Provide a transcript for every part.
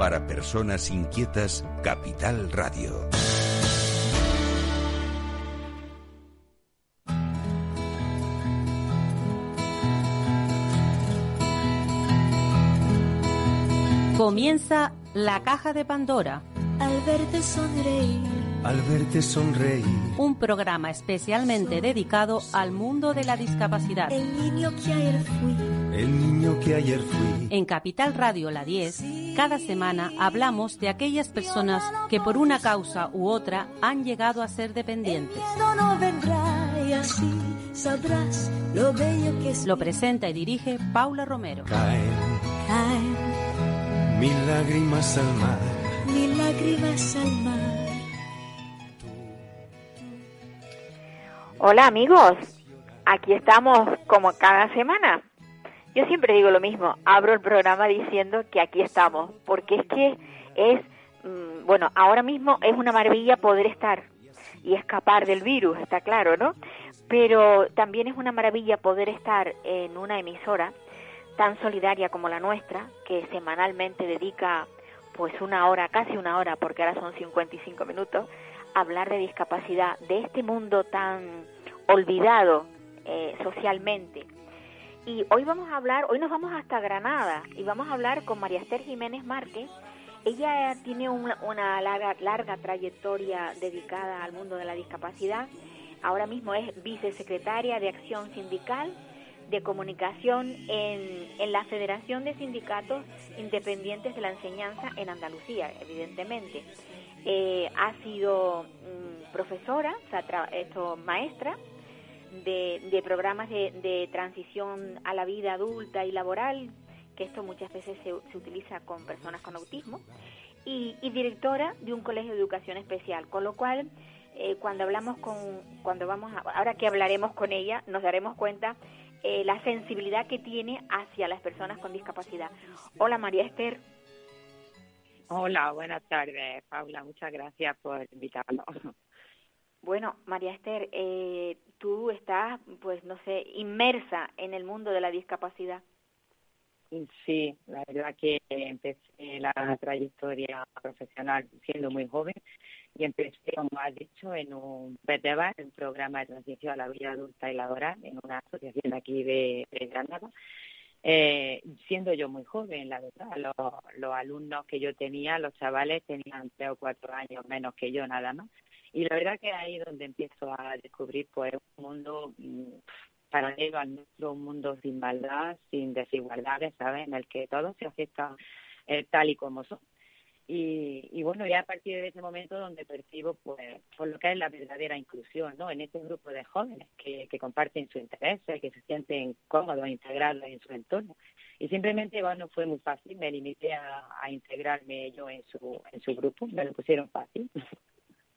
Para personas inquietas, Capital Radio. Comienza la caja de Pandora. Al verte sonreír. Al verte sonreír. Un programa especialmente dedicado al mundo de la discapacidad. El niño que ayer fui. El niño que ayer fui. En Capital Radio La 10, cada semana hablamos de aquellas personas que por una causa u otra han llegado a ser dependientes. No, no vendrá y así sabrás lo bello que es. Lo presenta y dirige Paula Romero. Caen Caen mil lágrimas al mar. mil lágrimas al mar. Hola amigos, aquí estamos como cada semana. Yo siempre digo lo mismo, abro el programa diciendo que aquí estamos, porque es que es, mm, bueno, ahora mismo es una maravilla poder estar y escapar del virus, está claro, ¿no? Pero también es una maravilla poder estar en una emisora tan solidaria como la nuestra, que semanalmente dedica pues una hora, casi una hora, porque ahora son 55 minutos, a hablar de discapacidad, de este mundo tan olvidado eh, socialmente. Y hoy vamos a hablar, hoy nos vamos hasta Granada y vamos a hablar con María Esther Jiménez Márquez. Ella tiene una, una larga, larga trayectoria dedicada al mundo de la discapacidad. Ahora mismo es vicesecretaria de Acción Sindical de Comunicación en, en la Federación de Sindicatos Independientes de la Enseñanza en Andalucía, evidentemente. Eh, ha sido mm, profesora, o sea, esto, maestra de, de programas de, de transición a la vida adulta y laboral, que esto muchas veces se, se utiliza con personas con autismo, y, y directora de un colegio de educación especial, con lo cual eh, cuando hablamos con, cuando vamos, a, ahora que hablaremos con ella, nos daremos cuenta eh, la sensibilidad que tiene hacia las personas con discapacidad. Hola María Esther. Hola, buenas tardes, Paula. Muchas gracias por invitarnos. Bueno, María Esther, eh, tú estás, pues no sé, inmersa en el mundo de la discapacidad. Sí, la verdad que empecé la trayectoria profesional siendo muy joven y empecé, como has dicho, en un PETEBAR, un programa de transición a la vida adulta y laboral, en una asociación aquí de, de Granada. Eh, siendo yo muy joven, la verdad, los, los alumnos que yo tenía, los chavales, tenían tres o cuatro años menos que yo, nada más. Y la verdad que ahí donde empiezo a descubrir pues un mundo mm, paralelo al nuestro, un mundo sin maldad, sin desigualdades, ¿sabes? En el que todos se aceptan eh, tal y como son. Y, y bueno, ya a partir de ese momento donde percibo pues por lo que es la verdadera inclusión, ¿no? En este grupo de jóvenes que, que comparten su interés, que se sienten cómodos integrados en su entorno. Y simplemente, bueno, fue muy fácil, me limité a, a integrarme yo en su, en su grupo, me lo pusieron fácil.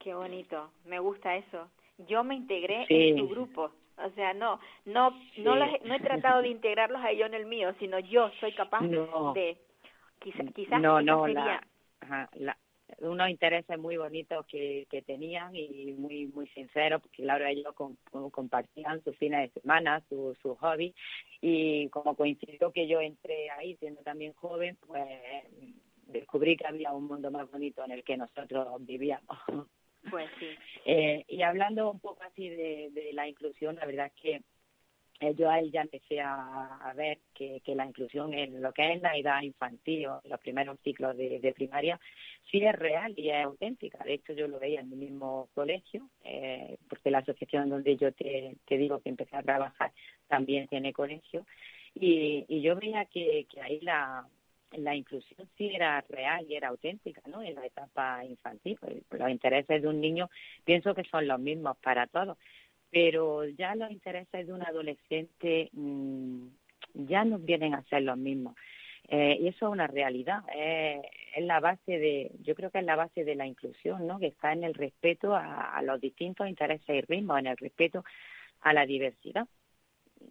Qué bonito, me gusta eso. Yo me integré Sí. en tu grupo. O sea, no, no, no, los he- no he tratado de integrarlos a ellos en el mío, sino yo soy capaz No. de, quizá, quizás, no, quizás no, sería- la, ajá, la- unos intereses muy bonitos que, que tenían y muy muy sinceros, porque claro, ellos com- compartían sus fines de semana, sus su hobby, y como coincidió que yo entré ahí siendo también joven, pues descubrí que había un mundo más bonito en el que nosotros vivíamos. Pues sí. Eh, y hablando un poco así de, la inclusión, la verdad es que eh, yo ahí ya empecé a, a ver que, la inclusión en lo que es la edad infantil o los primeros ciclos de, de primaria sí es real y es auténtica. De hecho, yo lo veía en mi mismo colegio, eh, porque la asociación donde yo te, te digo que empecé a trabajar también tiene colegio, y, y yo veía que, que ahí la, la inclusión sí era real y era auténtica, ¿no? En la etapa infantil. Pues, Los intereses de un niño pienso que son los mismos para todos, pero ya los intereses de un adolescente mmm, ya no vienen a ser los mismos. Eh, y eso es una realidad, eh, es la base de, yo creo que es la base de la inclusión, ¿no? Que está en el respeto a, a los distintos intereses y ritmos, en el respeto a la diversidad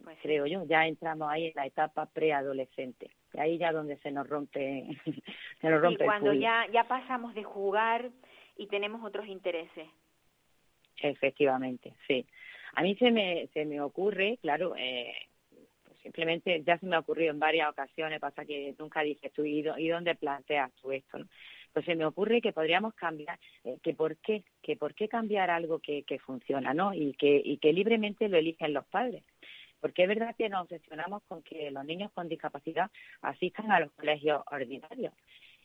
Pues creo yo, ya entramos ahí en la etapa preadolescente, y ahí ya donde se nos rompe, se nos Y rompe el cuando ya, ya pasamos de jugar y tenemos otros intereses. Efectivamente, sí. A mí se me, se me ocurre, claro, eh, pues simplemente ya se me ha ocurrido en varias ocasiones, pasa que nunca dices tú, ¿y, dónde planteas tú esto? Pues se me ocurre que podríamos cambiar, eh, que por qué, que por qué cambiar algo que, que funciona, ¿no? Y que, y que libremente lo eligen los padres. Porque es verdad que nos obsesionamos con que los niños con discapacidad asistan a los colegios ordinarios.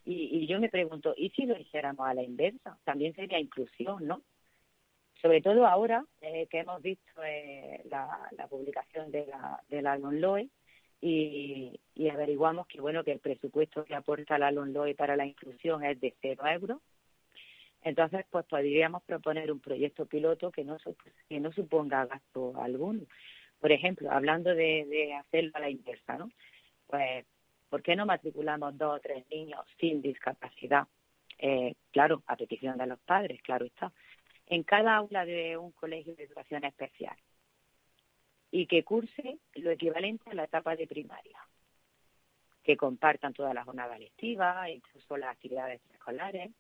Y, y yo me pregunto, ¿y si lo hiciéramos a la inversa? También sería inclusión, ¿no? sobre todo ahora eh, que hemos visto eh, la, publicación de la, de la LOE y, averiguamos que bueno que el presupuesto que aporta la LOE para la inclusión es de cero euros. Entonces, pues podríamos proponer un proyecto piloto que no, que no suponga gasto alguno. Por ejemplo, hablando de, hacerlo a la inversa, ¿no? Pues, ¿por qué no matriculamos dos o tres niños sin discapacidad? Eh, claro, a petición de los padres, claro está en cada aula de un colegio de educación especial y que curse lo equivalente a la etapa de primaria, que compartan toda la jornada lectiva, incluso las actividades escolares.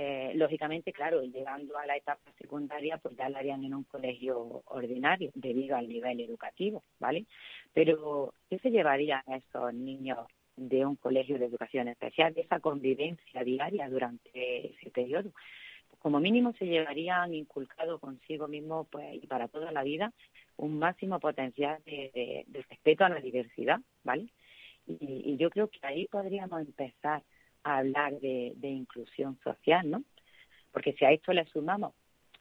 Eh, lógicamente, claro, llegando a la etapa secundaria, pues ya la harían en un colegio ordinario debido al nivel educativo, ¿vale? Pero, ¿qué se llevarían a esos niños de un colegio de educación especial, de esa convivencia diaria durante ese periodo? como mínimo se llevarían inculcado consigo mismo pues, y para toda la vida un máximo potencial de, respeto a la diversidad, ¿vale? Y, yo creo que ahí podríamos empezar a hablar de, inclusión social, ¿no? Porque si a esto le sumamos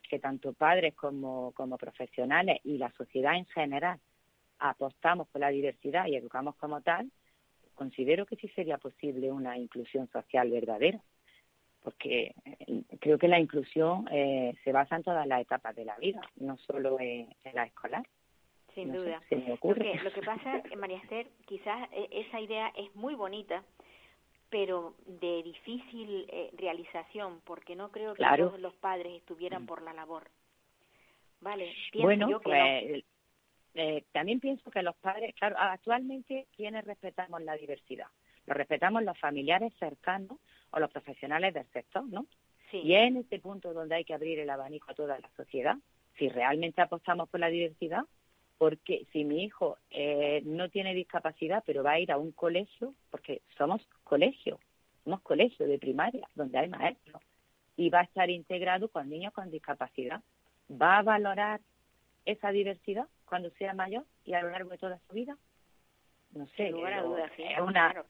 que tanto padres como, como profesionales y la sociedad en general apostamos por la diversidad y educamos como tal, considero que sí sería posible una inclusión social verdadera porque eh, creo que la inclusión eh, se basa en todas las etapas de la vida, no solo en, la escolar. Sin duda. Lo, que, pasa, María Esther, quizás e, esa idea es muy bonita, pero de difícil eh, realización, porque no creo que todos los padres estuvieran mm. por la labor. Vale, bueno, pues, también pienso que los padres, claro, actualmente, ¿quiénes respetamos la diversidad? Lo respetamos los familiares cercanos o los profesionales del sector, ¿no? Y es en este punto donde hay que abrir el abanico a toda la sociedad. Si realmente apostamos por la diversidad, porque si mi hijo eh, no tiene discapacidad, pero va a ir a un colegio, porque somos colegio, somos colegio de primaria, donde hay maestros, y va a estar integrado con niños con discapacidad, ¿va a valorar esa diversidad cuando sea mayor y a lo largo de toda su vida? no sé, es una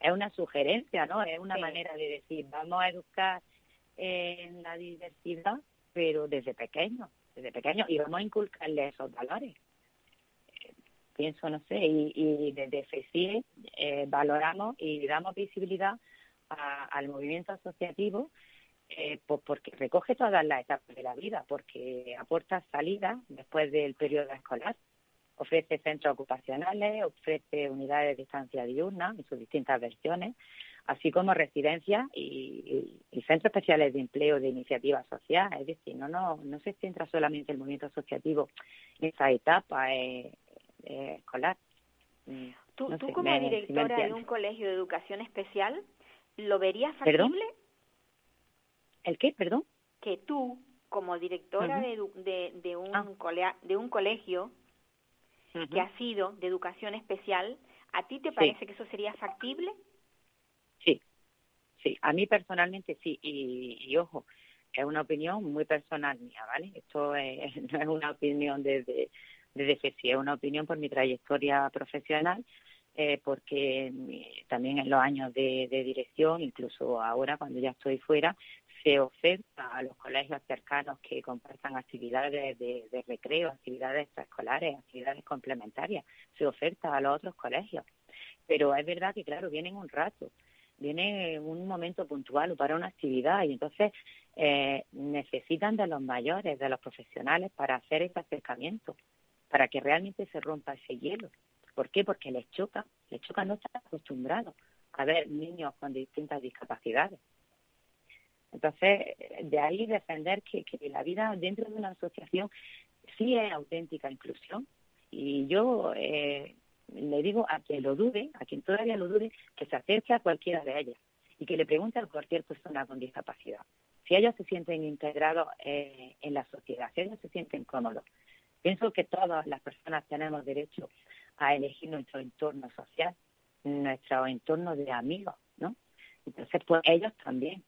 es una sugerencia, ¿no? Es una manera de decir, vamos a educar en la diversidad, pero desde pequeño, desde pequeño y vamos a inculcarle esos valores. Pienso, no sé, y, y desde FECIE eh, valoramos y damos visibilidad al movimiento asociativo eh, porque recoge todas las etapas de la vida, porque aporta salida después del periodo escolar ofrece centros ocupacionales, ofrece unidades de estancia diurna en sus distintas versiones, así como residencias y, centros especiales de empleo de iniciativa social. Es decir, no, no, no se centra solamente el movimiento asociativo en esa etapa eh, eh, escolar. Mm, ¿Tú, tú como directora de un colegio de educación especial, ¿lo verías factible? ¿El qué, perdón? Que tú, como directora de, de, un ah. de un colegio que ha sido de educación especial, ¿a ti te parece que eso sería factible? Sí, sí, a mí personalmente sí, y, ojo, es una opinión muy personal mía, ¿vale? Esto no es una opinión desde, desde es una opinión por mi trayectoria profesional, eh, porque también en los años de, dirección, incluso ahora cuando ya estoy fuera, se oferta a los colegios cercanos que compartan actividades de, recreo, actividades extraescolares, actividades complementarias, se oferta a los otros colegios. Pero es verdad que, claro, vienen un rato, viene un momento puntual para una actividad y entonces eh, necesitan de los mayores, de los profesionales para hacer ese acercamiento, para que realmente se rompa ese hielo. ¿Por qué? Porque les choca, les choca no estar acostumbrados a ver niños con distintas discapacidades. Entonces, de ahí defender que, la vida dentro de una asociación sí es auténtica inclusión. Y yo eh, le digo a quien lo dude, a quien todavía lo dude, que se acerque a cualquiera de ellas y que le pregunte a cualquier persona con discapacidad. Si ellos se sienten integrados eh, en la sociedad, si ellos se sienten cómodos, Pienso que todas las personas tenemos derecho a elegir nuestro entorno social, nuestro entorno de amigos, ¿no? Entonces, pues ellos también.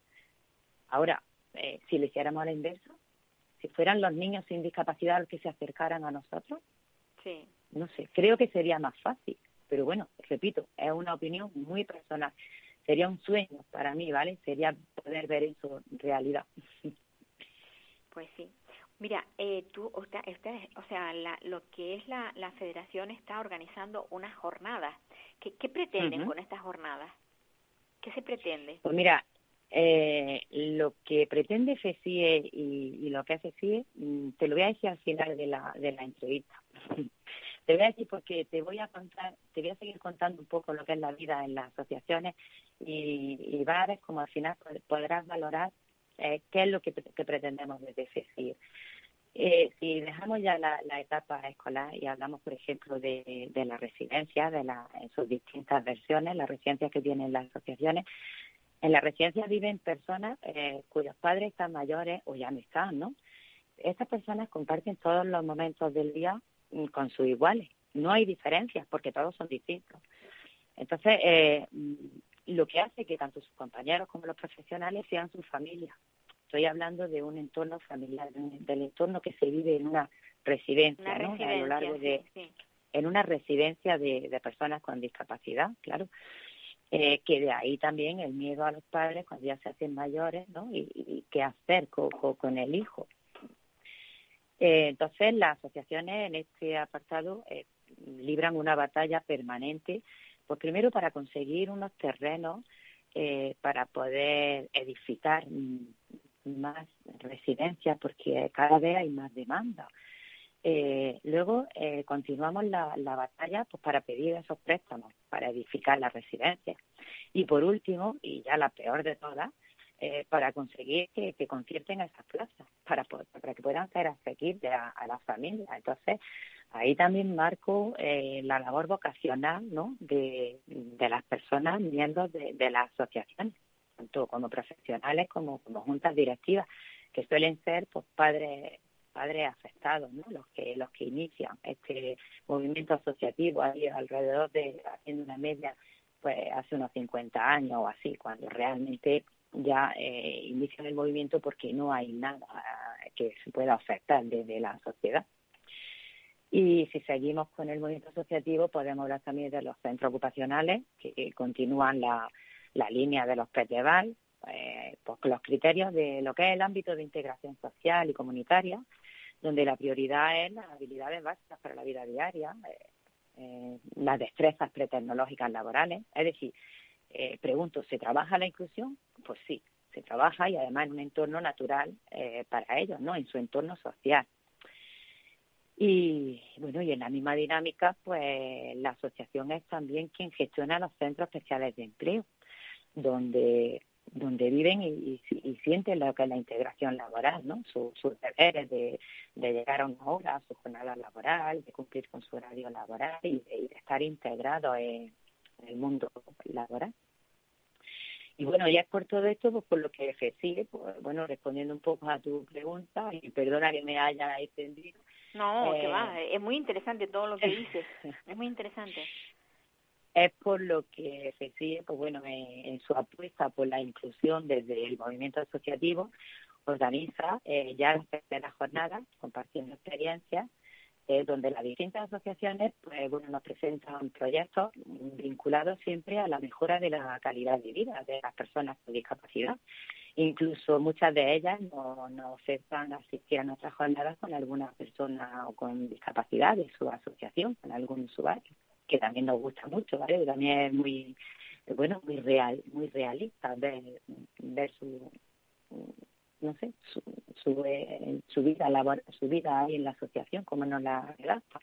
Ahora, eh, si le hiciéramos la inversa, si fueran los niños sin discapacidad los que se acercaran a nosotros, sí. no sé, creo que sería más fácil. Pero bueno, repito, es una opinión muy personal. Sería un sueño para mí, ¿vale? Sería poder ver eso en realidad. Pues sí. Mira, eh, tú, usted, o sea, la, lo que es la, la federación está organizando unas jornadas. ¿Qué, qué pretenden con estas jornadas? ¿Qué se pretende? Pues mira, eh, lo que pretende FECIE y, y, lo que hace FECIE, mm, te lo voy a decir al final de la, de la entrevista. te voy a decir porque te voy a contar, te voy a seguir contando un poco lo que es la vida en las asociaciones y, y ver cómo al final podrás valorar eh, qué es lo que, pretendemos FECIE. Eh, si dejamos ya la, etapa escolar y hablamos, por ejemplo, de, la residencia, de la, en sus distintas versiones, las residencias que tienen las asociaciones, en la residencia viven personas eh, cuyos padres están mayores o ya no están, ¿no? Estas personas comparten todos los momentos del día mm, con sus iguales. No hay diferencias porque todos son distintos. Entonces, eh, lo que hace que tanto sus compañeros como los profesionales sean sus familias. Estoy hablando de un entorno familiar, del entorno que se vive en una residencia, ¿no? a lo largo de, en una residencia de, de personas con discapacidad, claro. Eh, que de ahí también el miedo a los padres cuando ya se hacen mayores, ¿no? Y, qué hacer con, con, el hijo. Eh, entonces, las asociaciones en este apartado eh, libran una batalla permanente, pues primero para conseguir unos terrenos para poder edificar más residencias, porque cada vez hay más demanda. Eh, luego eh, continuamos la, la, batalla pues, para pedir esos préstamos, para edificar las residencias. Y por último, y ya la peor de todas, eh, para conseguir que, concierten esas plazas, para, para que puedan ser asequibles a, a las familias. Entonces, ahí también marco eh, la labor vocacional ¿no? de, de las personas miembros de, de las asociaciones, tanto como profesionales como como juntas directivas, que suelen ser pues padres padres afectados, ¿no? Los que los que inician este movimiento asociativo ahí alrededor de haciendo una media pues hace unos 50 años o así, cuando realmente ya eh, inician el movimiento porque no hay nada que se pueda afectar desde la sociedad. Y si seguimos con el movimiento asociativo, podemos hablar también de los centros ocupacionales que continúan la, línea de los PETEVAL, eh, pues los criterios de lo que es el ámbito de integración social y comunitaria, donde la prioridad es las habilidades básicas para la vida diaria, eh, eh, las destrezas pretecnológicas laborales. Es decir, eh, pregunto, ¿se trabaja la inclusión? Pues sí, se trabaja y además en un entorno natural eh, para ellos, ¿no? En su entorno social. Y bueno, y en la misma dinámica, pues la asociación es también quien gestiona los centros especiales de empleo, donde donde viven y, y, sienten lo que es la integración laboral, ¿no? sus deberes de, de, llegar a una hora, a su jornada laboral, de cumplir con su horario laboral y de, estar integrado en, el mundo laboral. Y bueno, ya es por todo esto, pues por lo que sigue, pues bueno, respondiendo un poco a tu pregunta, y perdona que me haya extendido. No, que va, eh, es muy interesante todo lo que dices, es muy interesante es por lo que FECIE, pues bueno, en, su apuesta por la inclusión desde el movimiento asociativo, organiza eh, ya las terceras jornadas, compartiendo experiencias, eh, donde las distintas asociaciones pues, bueno, nos presentan proyectos vinculados siempre a la mejora de la calidad de vida de las personas con discapacidad. Incluso muchas de ellas nos no ofertan asistir a nuestras jornadas con alguna persona o con discapacidad de su asociación, con algún usuario que también nos gusta mucho, ¿vale? También es muy, bueno, muy real, muy realista ver, ver su, no sé, su, su, eh, su vida labor, su vida ahí en la asociación, como nos la redacta.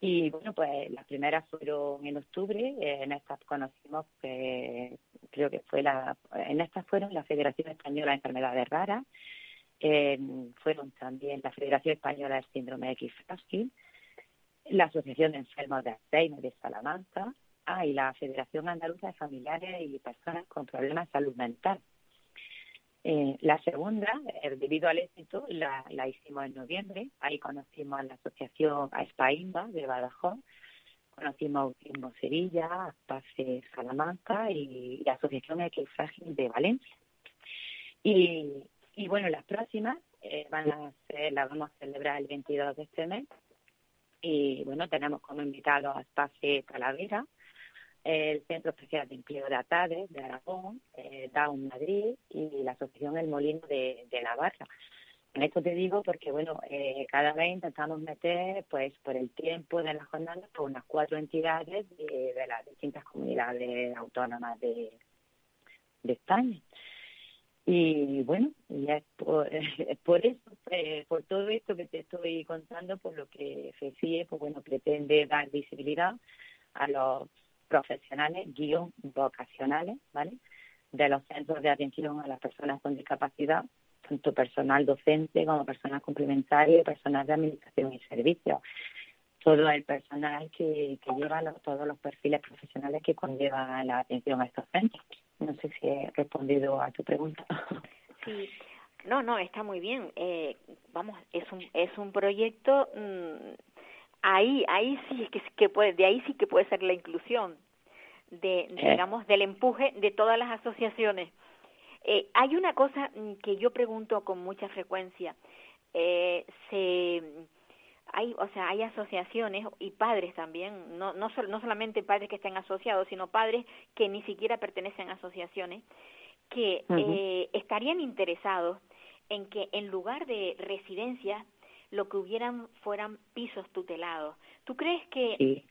Y bueno, pues las primeras fueron en octubre, eh, en estas conocimos que creo que fue la, en estas fueron la Federación Española de Enfermedades Raras, eh, fueron también la Federación Española del Síndrome X fácil, la Asociación de Enfermos de Alzheimer de Salamanca ah, y la Federación Andaluza de Familiares y Personas con Problemas de Salud Mental. Eh, la segunda, eh, debido al éxito, la, hicimos en noviembre. Ahí conocimos a la asociación a de Badajoz, conocimos a Autismo Sevilla, Pase Salamanca y, la Asociación X Frágil de Valencia. Y, bueno, las próximas eh, van a ser, las vamos a celebrar el 22 de este mes. Y bueno, tenemos como invitados a Espacio Talavera, el Centro Especial de Empleo de Atades de Aragón, eh, Down Madrid y la Asociación El Molino de, de Navarra. En esto te digo porque, bueno, eh, cada vez intentamos meter, pues, por el tiempo de las jornadas, por unas cuatro entidades de, las distintas comunidades autónomas de, España. Y bueno, ya es por, por eso, eh, por todo esto que te estoy contando, por lo que FECIE, pues bueno, pretende dar visibilidad a los profesionales, guion vocacionales, ¿vale? De los centros de atención a las personas con discapacidad, tanto personal docente como personal complementario personal de administración y servicios. Todo el personal que, que lleva todos los perfiles profesionales que conlleva la atención a estos centros. No sé si he respondido a tu pregunta. Sí, no, no, está muy bien. Eh, vamos, es un es un proyecto mm, ahí ahí sí que que puede de ahí sí que puede ser la inclusión de digamos del empuje de todas las asociaciones. Eh, hay una cosa mm, que yo pregunto con mucha frecuencia. Eh, se hay o sea hay asociaciones y padres también no no, no solamente padres que estén asociados sino padres que ni siquiera pertenecen a asociaciones que eh, estarían interesados en que en lugar de residencias lo que hubieran fueran pisos tutelados. ¿Tú crees que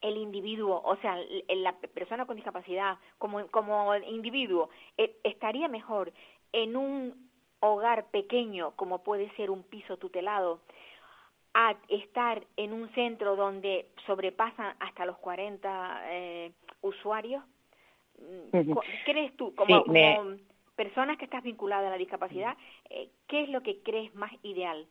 el individuo, o sea, la persona con discapacidad como, como individuo, eh, estaría mejor en un hogar pequeño como puede ser un piso tutelado a estar en un centro donde sobrepasan hasta los 40 eh, usuarios? ¿Crees tú, como, como personas que estás vinculadas a la discapacidad, eh, qué es lo que crees más ideal?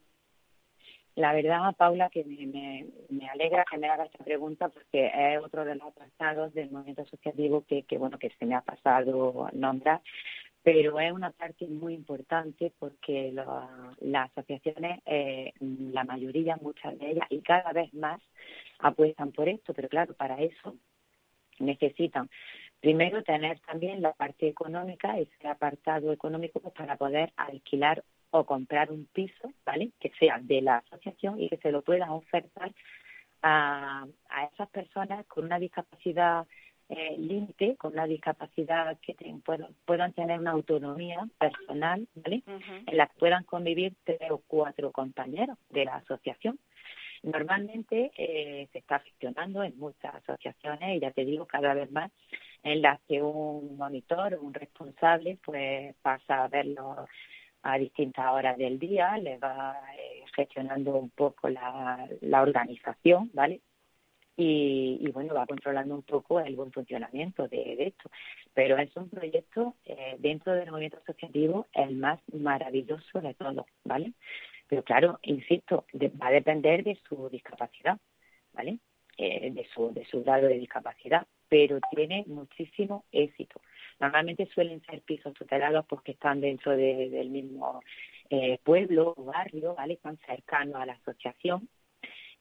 La verdad, Paula, que me, me, alegra que me haga esta pregunta porque es otro de los apartados del movimiento asociativo que, que, bueno, que se me ha pasado nombrar, pero es una parte muy importante porque las asociaciones, eh, la mayoría, muchas de ellas, y cada vez más apuestan por esto, pero claro, para eso necesitan primero tener también la parte económica, ese apartado económico pues, para poder alquilar o comprar un piso, ¿vale? Que sea de la asociación y que se lo puedan ofertar a, a esas personas con una discapacidad eh, límite, con una discapacidad que puedan, tener una autonomía personal, ¿vale? En la que puedan convivir tres o cuatro compañeros de la asociación. Normalmente eh, se está gestionando en muchas asociaciones y ya te digo cada vez más en las que un monitor o un responsable pues pasa a verlo a distintas horas del día, le va eh, gestionando un poco la, la organización, ¿vale? Y, y, bueno, va controlando un poco el buen funcionamiento de, esto. Pero es un proyecto eh, dentro del movimiento asociativo el más maravilloso de todos, ¿vale? Pero claro, insisto, va a depender de su discapacidad, ¿vale? Eh, de, su, de su grado de discapacidad, pero tiene muchísimo éxito. Normalmente suelen ser pisos tutelados porque están dentro del mismo eh, pueblo o barrio, ¿vale? Están cercanos a la asociación.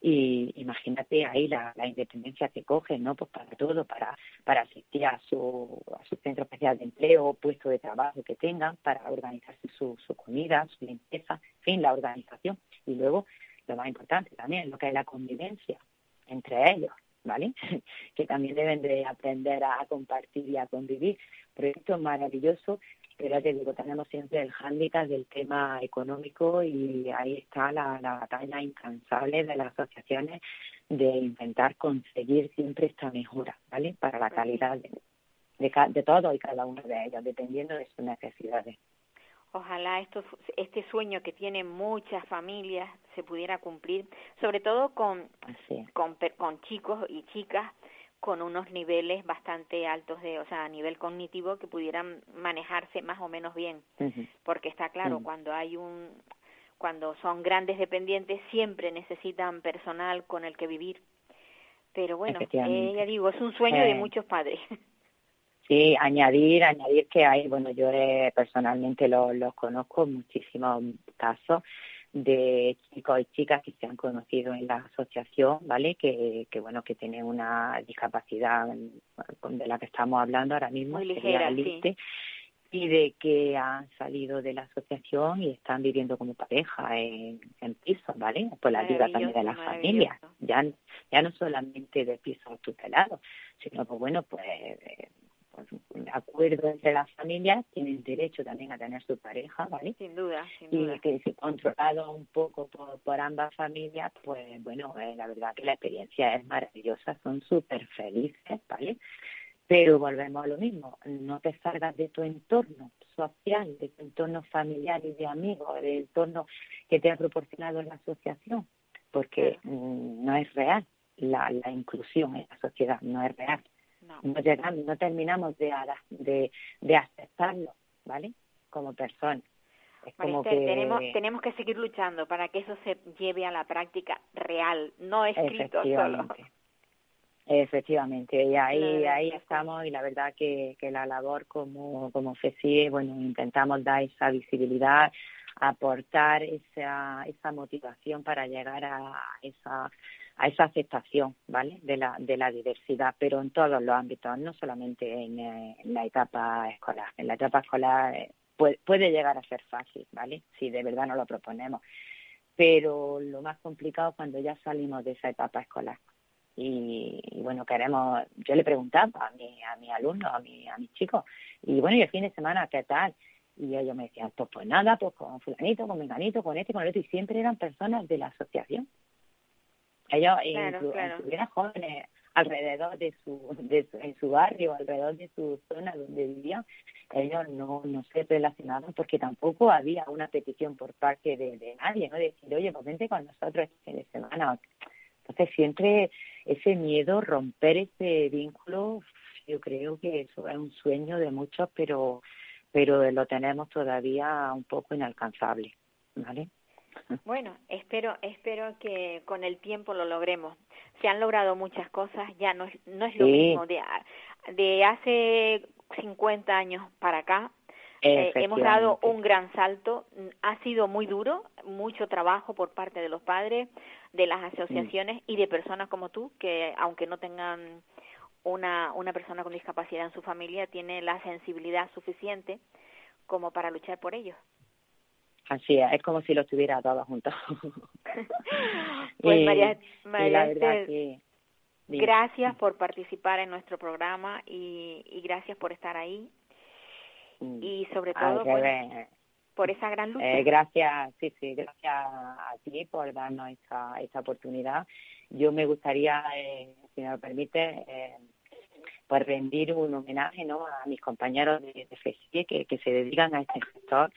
Y imagínate ahí la, independencia que cogen, ¿no? Pues para todo, para, para asistir a su, a su centro especial de empleo, puesto de trabajo que tengan, para organizarse su, su comida, su limpieza, en fin, la organización. Y luego, lo más importante también, lo que es la convivencia entre ellos, ¿vale? que también deben de aprender a compartir y a convivir. Proyecto maravilloso, pero ya te digo, tenemos siempre el hándicap del tema económico y ahí está la, batalla incansable de las asociaciones de intentar conseguir siempre esta mejora, ¿vale? Para la calidad de, de, de todo y cada uno de ellos, dependiendo de sus necesidades. Ojalá esto, este sueño que tienen muchas familias se pudiera cumplir, sobre todo con, con, con, chicos y chicas con unos niveles bastante altos de, o sea, a nivel cognitivo que pudieran manejarse más o menos bien, porque está claro, cuando hay un cuando son grandes dependientes siempre necesitan personal con el que vivir. Pero bueno, eh, ya digo, es un sueño de muchos padres. Sí, añadir, añadir que hay, bueno, yo eh, personalmente los lo conozco muchísimos casos de chicos y chicas que se han conocido en la asociación, ¿vale? Que, que bueno, que tienen una discapacidad de la que estamos hablando ahora mismo, Muy ligera, sí. y de que han salido de la asociación y están viviendo como pareja en, en pisos, ¿vale? Por la ayuda también de las familias, ya, ya no solamente de pisos tutelados, sino pues bueno, pues pues, acuerdo entre las familias, tienen derecho también a tener su pareja, ¿vale? Sin duda, sin duda. Y que si controlado un poco por, ambas familias, pues bueno, eh, la verdad que la experiencia es maravillosa, son súper felices, ¿vale? Pero volvemos a lo mismo, no te salgas de tu entorno social, de tu entorno familiar y de amigos, del entorno que te ha proporcionado la asociación, porque mm, no es real la, la inclusión en la sociedad, no es real no, llegamos, no terminamos de, de, de aceptarlo, ¿vale? Como persona. Es como que... tenemos, tenemos que seguir luchando para que eso se lleve a la práctica real, no escrito solo. Efectivamente, y ahí, ahí estamos y la verdad que, que la labor como, como FECIE, bueno, intentamos dar esa visibilidad, aportar esa, esa motivación para llegar a esa a esa aceptación, ¿vale? De la, de la diversidad, pero en todos los ámbitos, no solamente en, eh, la etapa escolar. En la etapa escolar eh, puede, llegar a ser fácil, ¿vale? Si de verdad no lo proponemos. Pero lo más complicado es cuando ya salimos de esa etapa escolar. Y, bueno, queremos, yo le preguntaba a mi, a mi alumno, a mi, a mis chicos, y bueno, y el fin de semana, ¿qué tal? Y ellos me decían, pues, pues nada, pues con fulanito, con menganito, con este, con el otro, y siempre eran personas de la asociación. Ellos estuvieran jóvenes alrededor de su, de en su barrio, alrededor de su zona donde vivían, ellos no, no se relacionaban porque tampoco había una petición por parte de, de nadie, ¿no? De decir, oye, pues vente con nosotros este fin de semana. Entonces siempre ese miedo, romper ese vínculo, yo creo que eso es un sueño de muchos, pero, pero lo tenemos todavía un poco inalcanzable, ¿vale? Bueno, espero, espero que con el tiempo lo logremos. Se han logrado muchas cosas, ya no es, no es lo mismo de, de hace 50 años para acá. Eh, hemos dado un gran salto, ha sido muy duro, mucho trabajo por parte de los padres, de las asociaciones y de personas como tú, que aunque no tengan una, una persona con discapacidad en su familia, tiene la sensibilidad suficiente como para luchar por ellos. Así es, es como si lo estuviera todos juntos. pues María, María gracias por participar en nuestro programa y, y gracias por estar ahí mm. y sobre todo pues, por esa gran lucha. Eh, gracias, sí, sí, gracias a ti por darnos esta, esta oportunidad. Yo me gustaría, eh, si me lo permite, eh, pues rendir un homenaje ¿no? a mis compañeros de, de que, que se dedican a este sector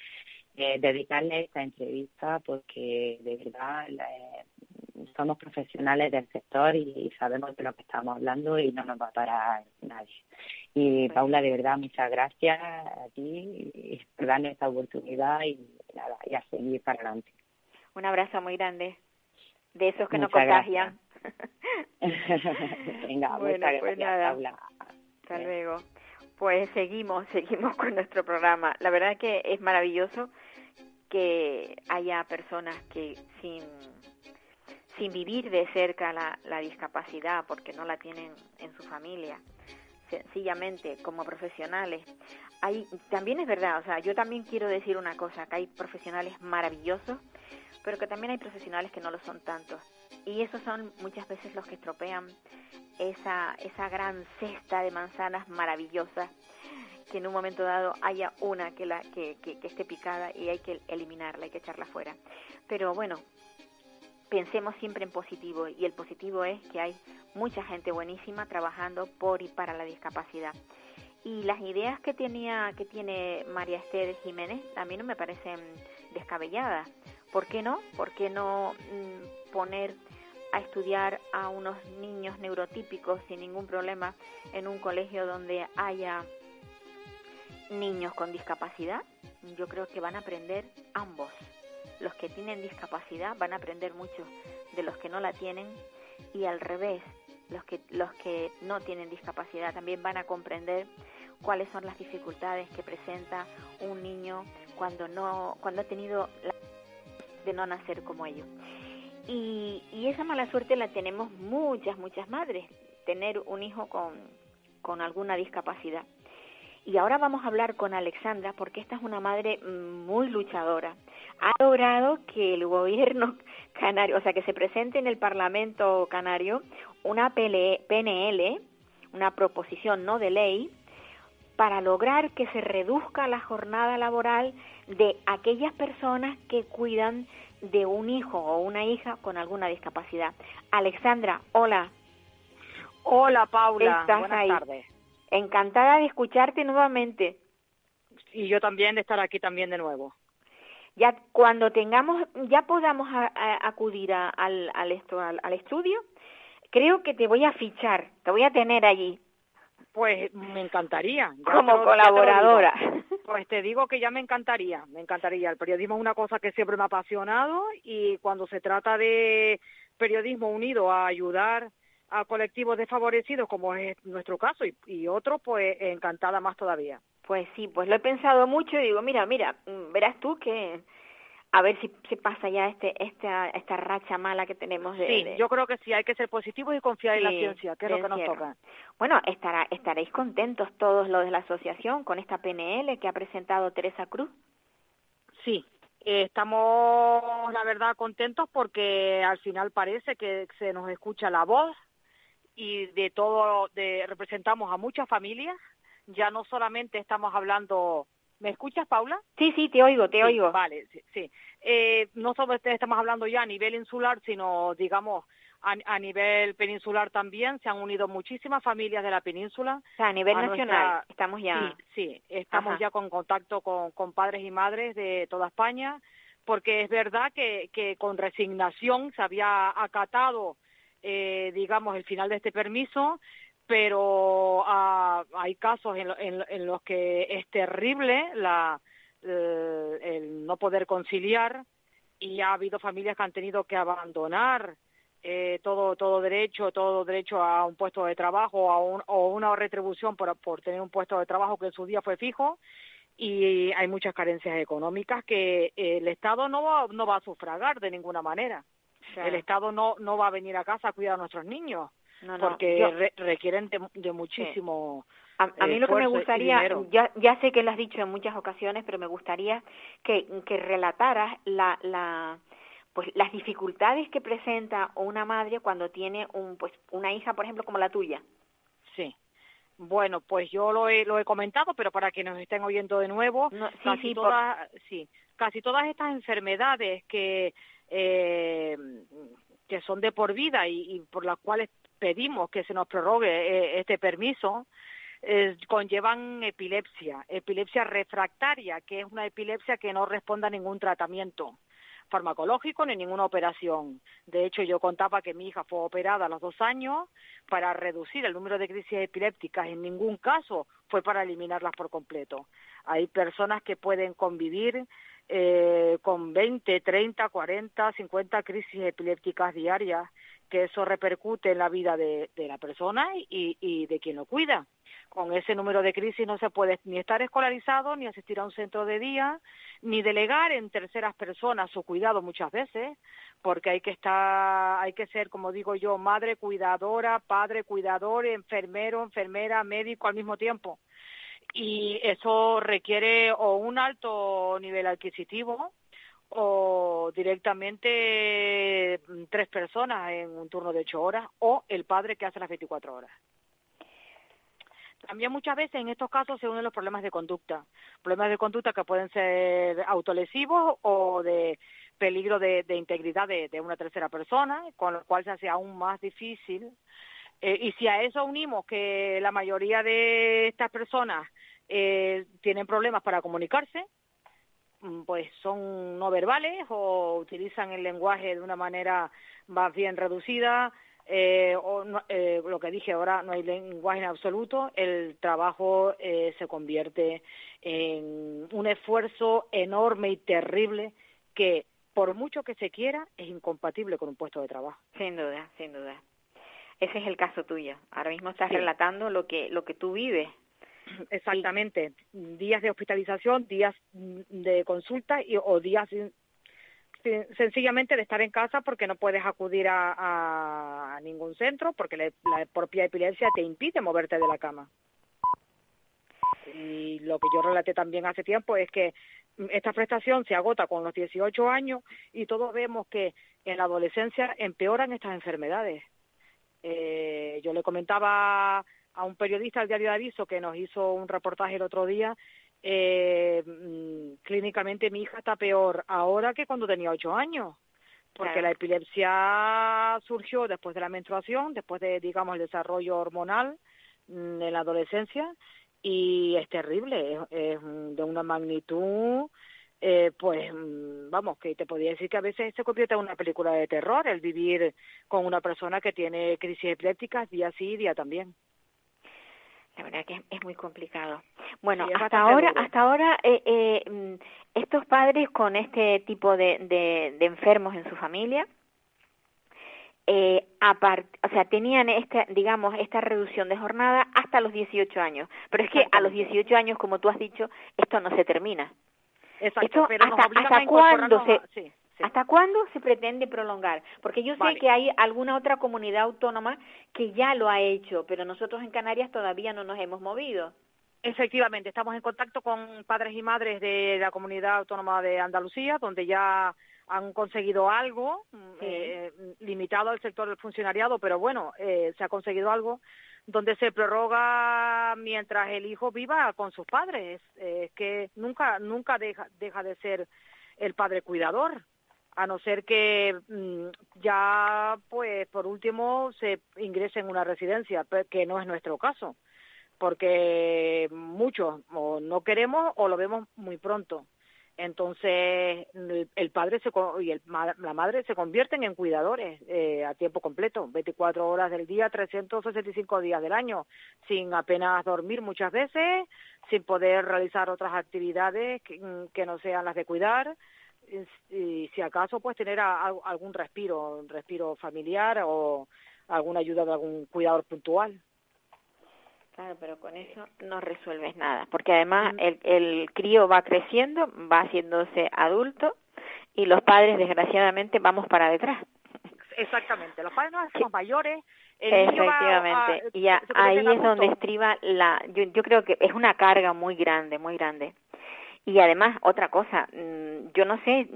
eh, dedicarle esta entrevista porque de verdad eh, somos profesionales del sector y, sabemos de lo que estamos hablando y no nos va a parar nadie. Y Paula, de verdad, muchas gracias a ti por darnos esta oportunidad y nada, y a seguir para adelante. Un abrazo muy grande, de esos que no contagian. Venga, muchas pues gracias, Paula. Hasta luego. Pues seguimos, seguimos con nuestro programa. La verdad que es maravilloso que haya personas que sin, vivir de cerca la, discapacidad porque no la tienen en su familia, sencillamente como profesionales. Hay, también es verdad, o sea, yo también quiero decir una cosa, que hay profesionales maravillosos, pero que también hay profesionales que no lo son tanto. Y esos son muchas veces los que estropean esa, esa gran cesta de manzanas maravillosas que en un momento dado haya una que, la, que, que, esté picada y hay que eliminarla, hay que echarla fuera. Pero bueno, pensemos siempre en positivo y el positivo es que hay mucha gente buenísima trabajando por y para la discapacidad. Y las ideas que tenía que tiene María Esther Jiménez a mí no me parecen descabelladas. ¿Por qué no? ¿Por qué no mm, poner a estudiar a unos niños neurotípicos sin ningún problema en un colegio donde haya niños con discapacidad, yo creo que van a aprender ambos. Los que tienen discapacidad van a aprender mucho de los que no la tienen y al revés, los que los que no tienen discapacidad también van a comprender cuáles son las dificultades que presenta un niño cuando no cuando ha tenido la de no nacer como ellos. Y, y esa mala suerte la tenemos muchas, muchas madres, tener un hijo con, con alguna discapacidad. Y ahora vamos a hablar con Alexandra porque esta es una madre muy luchadora. Ha logrado que el gobierno canario, o sea, que se presente en el Parlamento canario una PNL, una proposición no de ley, para lograr que se reduzca la jornada laboral de aquellas personas que cuidan de un hijo o una hija con alguna discapacidad. Alexandra, hola. Hola, Paula. ¿Estás Buenas ahí? tardes. Encantada de escucharte nuevamente. Y yo también de estar aquí también de nuevo. Ya cuando tengamos, ya podamos a- a- acudir a- al, al, esto, al, al estudio, creo que te voy a fichar, te voy a tener allí Pues me encantaría. ya como lo- te colaboradora. Pues te digo que ya me encantaría, me encantaría. El periodismo es una cosa que siempre me ha apasionado y cuando se trata de periodismo unido a ayudar a colectivos desfavorecidos, como es nuestro caso, y, y otros, pues encantada más todavía. Pues sí, pues lo he pensado mucho y digo, mira, mira, mm, verás tú que a ver si pasa ya este esta esta racha mala que tenemos de, Sí, de- yo creo que sí, hay que ser positivos y confiar en la ciencia, que es lo que nos toca. Bueno, estará, estaréis contentos todos los de la asociación con esta PNL que ha presentado Teresa Cruz. Sí, eh, estamos, la verdad, contentos porque al final parece que se nos escucha la voz y de todo, de, representamos a muchas familias. Ya no solamente estamos hablando. ¿Me escuchas, Paula? Sí, sí, te oigo, te Sí, oigo. Vale, sí. sí. Eh, no solo estamos hablando ya a nivel insular, sino, digamos, a, a nivel peninsular también. Se han unido muchísimas familias de la península. O sea, a nivel a nacional nuestra- estamos ya. Sí, sí, estamos Ajá. ya con contacto con, con padres y madres de toda España, porque es verdad que, que con resignación se había acatado, eh, digamos, el final de este permiso, pero ah, hay casos en, en, en los que es terrible la, eh, el no poder conciliar y ha habido familias que han tenido que abandonar eh, todo todo derecho todo derecho a un puesto de trabajo a un, o una retribución por, por tener un puesto de trabajo que en su día fue fijo y hay muchas carencias económicas que el Estado no va, no va a sufragar de ninguna manera. Claro. El Estado no, no va a venir a casa a cuidar a nuestros niños No, no, porque yo- re- requieren de, de muchísimo A, a mí lo que me gustaría, ya, ya sé que lo has dicho en muchas ocasiones, pero me gustaría que, que relataras la, la, pues las dificultades que presenta una madre cuando tiene un, pues, una hija, por ejemplo, como la tuya. Sí. Bueno, pues yo lo he, lo he comentado, pero para que nos estén oyendo de nuevo, No, sí, casi sí, por- sí, casi todas estas enfermedades que eh, que son de por vida y, por las cuales pedimos que se nos prorrogue eh, este permiso eh, conllevan epilepsia, epilepsia refractaria, que es una epilepsia que no responde a ningún tratamiento farmacológico ni ninguna operación. De hecho, yo contaba que mi hija fue operada a los dos años para reducir el número de crisis epilépticas. En ningún caso fue para eliminarlas por completo. Hay personas que pueden convivir eh, con 20, 30, 40, 50 crisis epilépticas diarias, que eso repercute en la vida de, la persona y, y de quien lo cuida. Con ese número de crisis no se puede ni estar escolarizado, ni asistir a un centro de día, ni delegar en terceras personas su cuidado muchas veces, porque hay que estar, hay que ser, como digo yo, madre cuidadora, padre cuidador, enfermero, enfermera, médico al mismo tiempo y eso requiere o un alto nivel adquisitivo o directamente mm, tres personas en un turno de ocho horas o el padre que hace las 24 horas. También muchas veces en estos casos se unen los problemas de conducta, problemas de conducta que pueden ser autolesivos o de peligro de, integridad de una tercera persona, con lo cual se hace aún más difícil eh, y si a eso unimos que la mayoría de estas personas eh, tienen problemas para comunicarse, mm, pues son no verbales o utilizan el lenguaje de una manera más bien reducida, eh, o no- eh, lo que dije ahora, no hay lenguaje en absoluto, el trabajo eh, se convierte en un esfuerzo enorme y terrible que, por mucho que se quiera, es incompatible con un puesto de trabajo. Sin duda, sin duda. Ese es el caso tuyo. Ahora mismo estás Sí. relatando lo que lo que tú vives. Exactamente, días de hospitalización, días de consulta y, o días sencillamente de estar en casa porque no puedes acudir a, ningún centro porque la propia epilepsia te impide moverte de la cama. Y lo que yo relaté también hace tiempo es que esta prestación se agota con los 18 años y todos vemos que en la adolescencia empeoran estas enfermedades. Eh, yo le comentaba a un periodista del diario de aviso que nos hizo un reportaje el otro día eh, mm, clínicamente mi hija está peor ahora que cuando tenía ocho años porque la epilepsia surgió después de la menstruación, después de, digamos, el desarrollo hormonal mm, en la adolescencia y es terrible, es, de una magnitud, eh, pues, vamos, que te podría decir que a veces se convierte en una película de terror el vivir con una persona que tiene crisis epilépticas día sí, día también. La verdad que es, muy complicado. Bueno, hasta ahora, hasta ahora, eh, eh, mm, estos padres con este tipo de, de, enfermos en su familia, eh, o sea, tenían esta, digamos, esta reducción de jornada hasta los 18 años. Pero es que a los 18 años, como tú has dicho, esto no se termina. Exacto, pero hasta, hasta cuándo se, ¿Hasta cuándo se pretende prolongar? Porque yo sé que hay alguna otra comunidad autónoma que ya lo ha hecho, pero nosotros en Canarias todavía no nos hemos movido. Efectivamente, estamos en contacto con padres y madres de la comunidad autónoma de Andalucía, donde ya han conseguido algo, mm, eh, limitado al sector del funcionariado, pero bueno, eh, se ha conseguido algo, donde se prorroga mientras el hijo viva con sus padres. Es que nunca, nunca deja, deja de ser el padre cuidador a no ser que mm, ya, pues, por último, se ingrese en una residencia, que no es nuestro caso, porque muchos o no queremos o lo vemos muy pronto. Entonces, el padre se, y el, la madre se convierten en cuidadores eh, a tiempo completo, 24 horas del día, 365 días del año, sin apenas dormir muchas veces, sin poder realizar otras actividades que no sean las de cuidar, y si acaso pues tener algún respiro, un respiro familiar o alguna ayuda de algún cuidador puntual. Claro, pero con eso no resuelves nada, porque además el, el crío va creciendo, va haciéndose adulto y los padres desgraciadamente vamos para detrás. Exactamente, los padres no somos mayores. Efectivamente, y ahí es donde estriba la. Yo, yo creo que es una carga muy grande, muy grande. Y además, otra cosa, mm, yo no sé,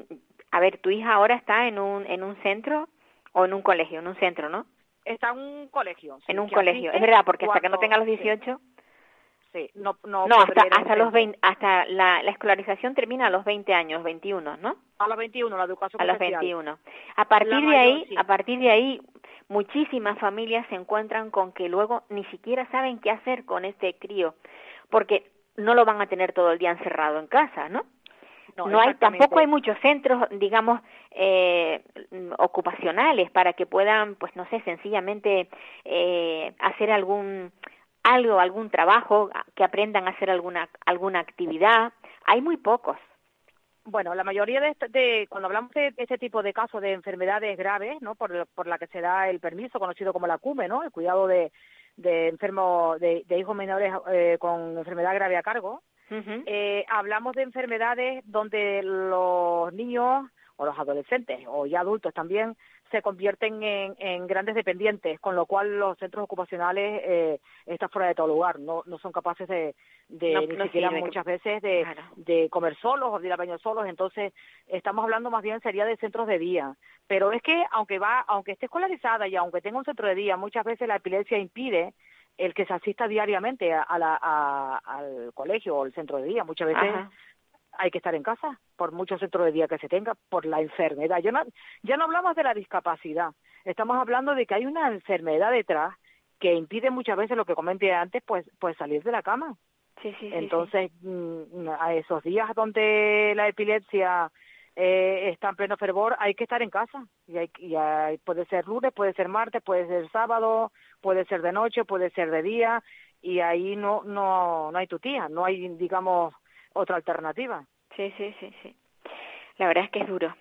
a ver, tu hija ahora está en un, en un centro o en un colegio, en un centro, ¿no? Está en un colegio. en un colegio, es verdad, porque hasta que no tenga los 18... Sí. no, no, no hasta, hasta los 20, hasta la, la escolarización termina a los 20 años, 21, ¿no? A los 21, la educación A los 21. A partir de ahí, a partir de ahí, muchísimas familias se encuentran con que luego ni siquiera saben qué hacer con este crío, porque no lo van a tener todo el día encerrado en casa, ¿no? No, hay, tampoco hay muchos centros, digamos, eh, ocupacionales para que puedan, pues no sé, sencillamente eh, hacer algún algo, algún trabajo, que aprendan a hacer alguna alguna actividad. Hay muy pocos. Bueno, la mayoría de, este, de, cuando hablamos de este tipo de casos de enfermedades graves, ¿no? Por, por la que se da el permiso conocido como la CUME, ¿no? El cuidado de, de enfermos, de, hijos menores eh, con enfermedad grave a cargo. Eh, hablamos de enfermedades donde los niños o los adolescentes o ya adultos también se convierten en, en grandes dependientes, con lo cual los centros ocupacionales eh, están fuera de todo lugar, no, no son capaces de, de ni siquiera muchas veces de, de comer solos o de ir a baño solos, entonces estamos hablando más bien sería de centros de día, pero es que aunque va, aunque esté escolarizada y aunque tenga un centro de día, muchas veces la epilepsia impide el que se asista diariamente a, la, al colegio o al centro de día, muchas veces hay que estar en casa por muchos centros de día que se tenga, por la enfermedad. Yo no, ya no hablamos de la discapacidad, estamos hablando de que hay una enfermedad detrás que impide muchas veces lo que comenté antes, pues, pues salir de la cama. Sí, sí, Entonces, mm, a esos días donde la epilepsia eh, está en pleno fervor, hay que estar en casa. Y, hay, y hay, puede ser lunes, puede ser martes, puede ser sábado, puede ser de noche, puede ser de día, y ahí no, no, no hay tu tía, no hay, digamos, otra alternativa. Sí, sí, sí, sí. La verdad es que es duro.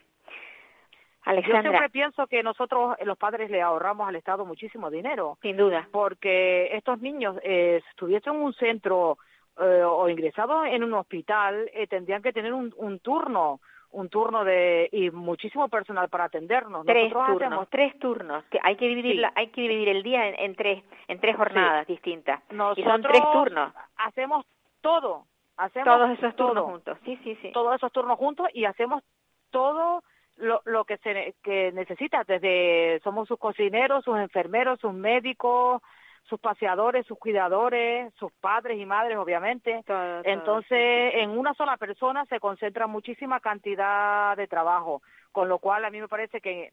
Alexandra. Yo siempre pienso que nosotros, los padres, le ahorramos al Estado muchísimo dinero. Sin duda. Porque estos niños eh, estuviesen en un centro eh, o ingresados en un hospital eh, tendrían que tener un, un turno un turno de y muchísimo personal para atendernos. Tres turnos, tres turnos. Que hay que dividir hay que dividir el día en, tres en tres jornadas distintas. y son tres turnos. Hacemos todo, hacemos todos esos turnos juntos. Sí, sí, sí. Todos esos turnos juntos y hacemos todo lo, lo que se que necesita desde somos sus cocineros, sus enfermeros, sus médicos, sus paseadores, sus cuidadores, sus padres y madres, obviamente. Entonces, en una sola persona se concentra muchísima cantidad de trabajo, con lo cual a mí me parece que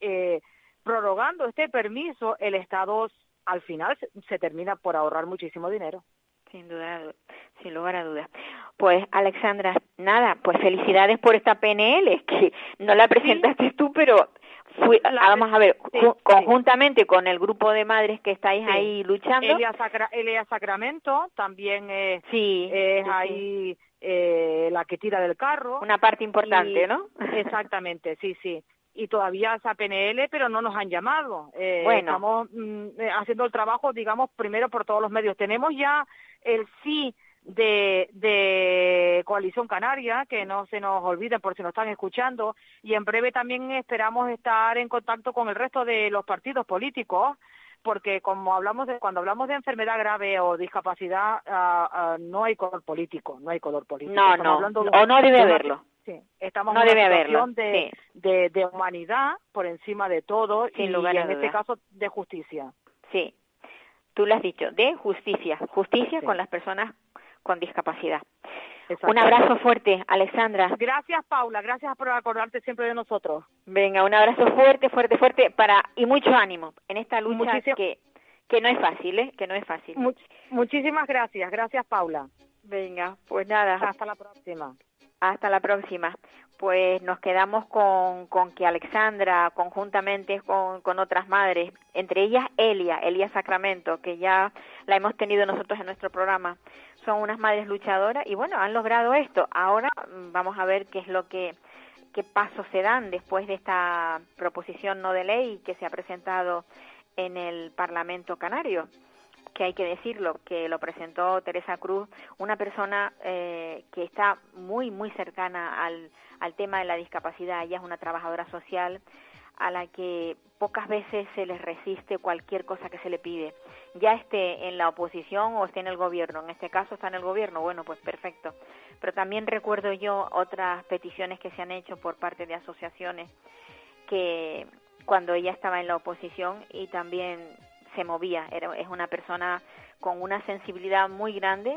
eh, prorrogando este permiso, el Estado al final se, termina por ahorrar muchísimo dinero. Sin duda, sin lugar a dudas. Pues Alexandra, nada, pues felicidades por esta PNL, que no la presentaste tú, pero Fui, vamos a ver, conjuntamente con el grupo de madres que estáis ahí luchando. Elia, Sacramento también es, es ahí eh, la que tira del carro. Una parte importante, ¿no? Exactamente, sí, sí. Y todavía esa PNL, pero no nos han llamado. Eh, bueno. Estamos mm, eh, haciendo el trabajo, digamos, primero por todos los medios. Tenemos ya el sí de, de Coalición Canaria, que no se nos olviden por si nos están escuchando, y en breve también esperamos estar en contacto con el resto de los partidos políticos, porque como hablamos de, cuando hablamos de enfermedad grave o discapacidad, ah, no hay color político, no hay color político. No, no, o no debe haberlo. Sí, estamos en una situación de, de, de, humanidad por encima de todo y, en este caso de justicia. Sí, tú lo has dicho, de justicia, justicia con las personas con discapacidad. Un abrazo fuerte, Alexandra. Gracias, Paula. Gracias por acordarte siempre de nosotros. Venga, un abrazo fuerte, fuerte, fuerte para y mucho ánimo en esta lucha que que no es fácil, ¿eh? Que no es fácil. muchísimas gracias. Gracias, Paula. Venga, pues nada. Hasta la próxima. Hasta la próxima. Pues nos quedamos con, con que Alexandra, conjuntamente con, con otras madres, entre ellas Elia, Elia Sacramento, que ya la hemos tenido nosotros en nuestro programa, son unas madres luchadoras y bueno, han logrado esto. Ahora mm, vamos a ver qué es lo que qué pasos se dan después de esta proposición no de ley que se ha presentado en el Parlamento Canario que hay que decirlo, que lo presentó Teresa Cruz, una persona eh, que está muy, muy cercana al, al tema de la discapacidad. Ella es una trabajadora social a la que pocas veces se les resiste cualquier cosa que se le pide, ya esté en la oposición o esté en el gobierno. En este caso está en el gobierno, bueno, pues perfecto. Pero también recuerdo yo otras peticiones que se han hecho por parte de asociaciones que cuando ella estaba en la oposición y también se movía. Era, es una persona con una sensibilidad muy grande,